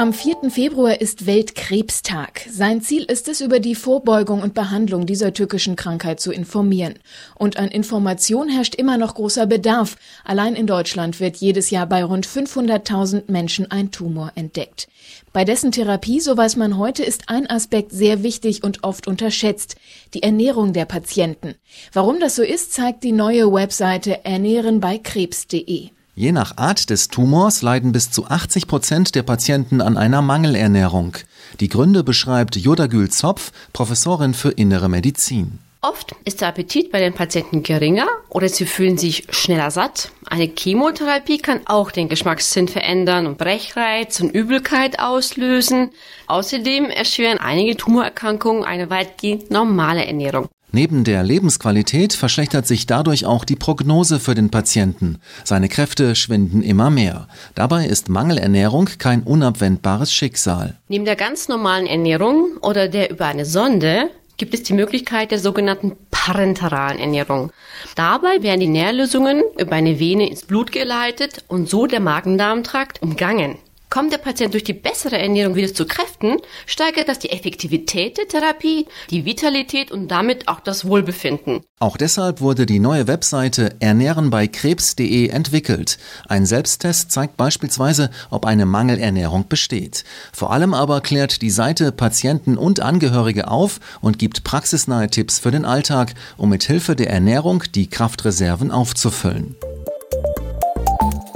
Am 4. Februar ist Weltkrebstag. Sein Ziel ist es, über die Vorbeugung und Behandlung dieser tückischen Krankheit zu informieren. Und an Information herrscht immer noch großer Bedarf. Allein in Deutschland wird jedes Jahr bei rund 500.000 Menschen ein Tumor entdeckt. Bei dessen Therapie, so weiß man heute, ist ein Aspekt sehr wichtig und oft unterschätzt. Die Ernährung der Patienten. Warum das so ist, zeigt die neue Webseite ernährenbeikrebs.de. Je nach Art des Tumors leiden bis zu 80 Prozent der Patienten an einer Mangelernährung. Die Gründe beschreibt Jodagül Zopf, Professorin für Innere Medizin. Oft ist der Appetit bei den Patienten geringer oder sie fühlen sich schneller satt. Eine Chemotherapie kann auch den Geschmackssinn verändern und Brechreiz und Übelkeit auslösen. Außerdem erschweren einige Tumorerkrankungen eine weitgehend normale Ernährung. Neben der Lebensqualität verschlechtert sich dadurch auch die Prognose für den Patienten. Seine Kräfte schwinden immer mehr. Dabei ist Mangelernährung kein unabwendbares Schicksal. Neben der ganz normalen Ernährung oder der über eine Sonde gibt es die Möglichkeit der sogenannten parenteralen Ernährung. Dabei werden die Nährlösungen über eine Vene ins Blut geleitet und so der Magen-Darm-Trakt umgangen. Kommt der Patient durch die bessere Ernährung wieder zu Kräften, steigert das die Effektivität der Therapie, die Vitalität und damit auch das Wohlbefinden. Auch deshalb wurde die neue Webseite ernährenbeikrebs.de entwickelt. Ein Selbsttest zeigt beispielsweise, ob eine Mangelernährung besteht. Vor allem aber klärt die Seite Patienten und Angehörige auf und gibt praxisnahe Tipps für den Alltag, um mit Hilfe der Ernährung die Kraftreserven aufzufüllen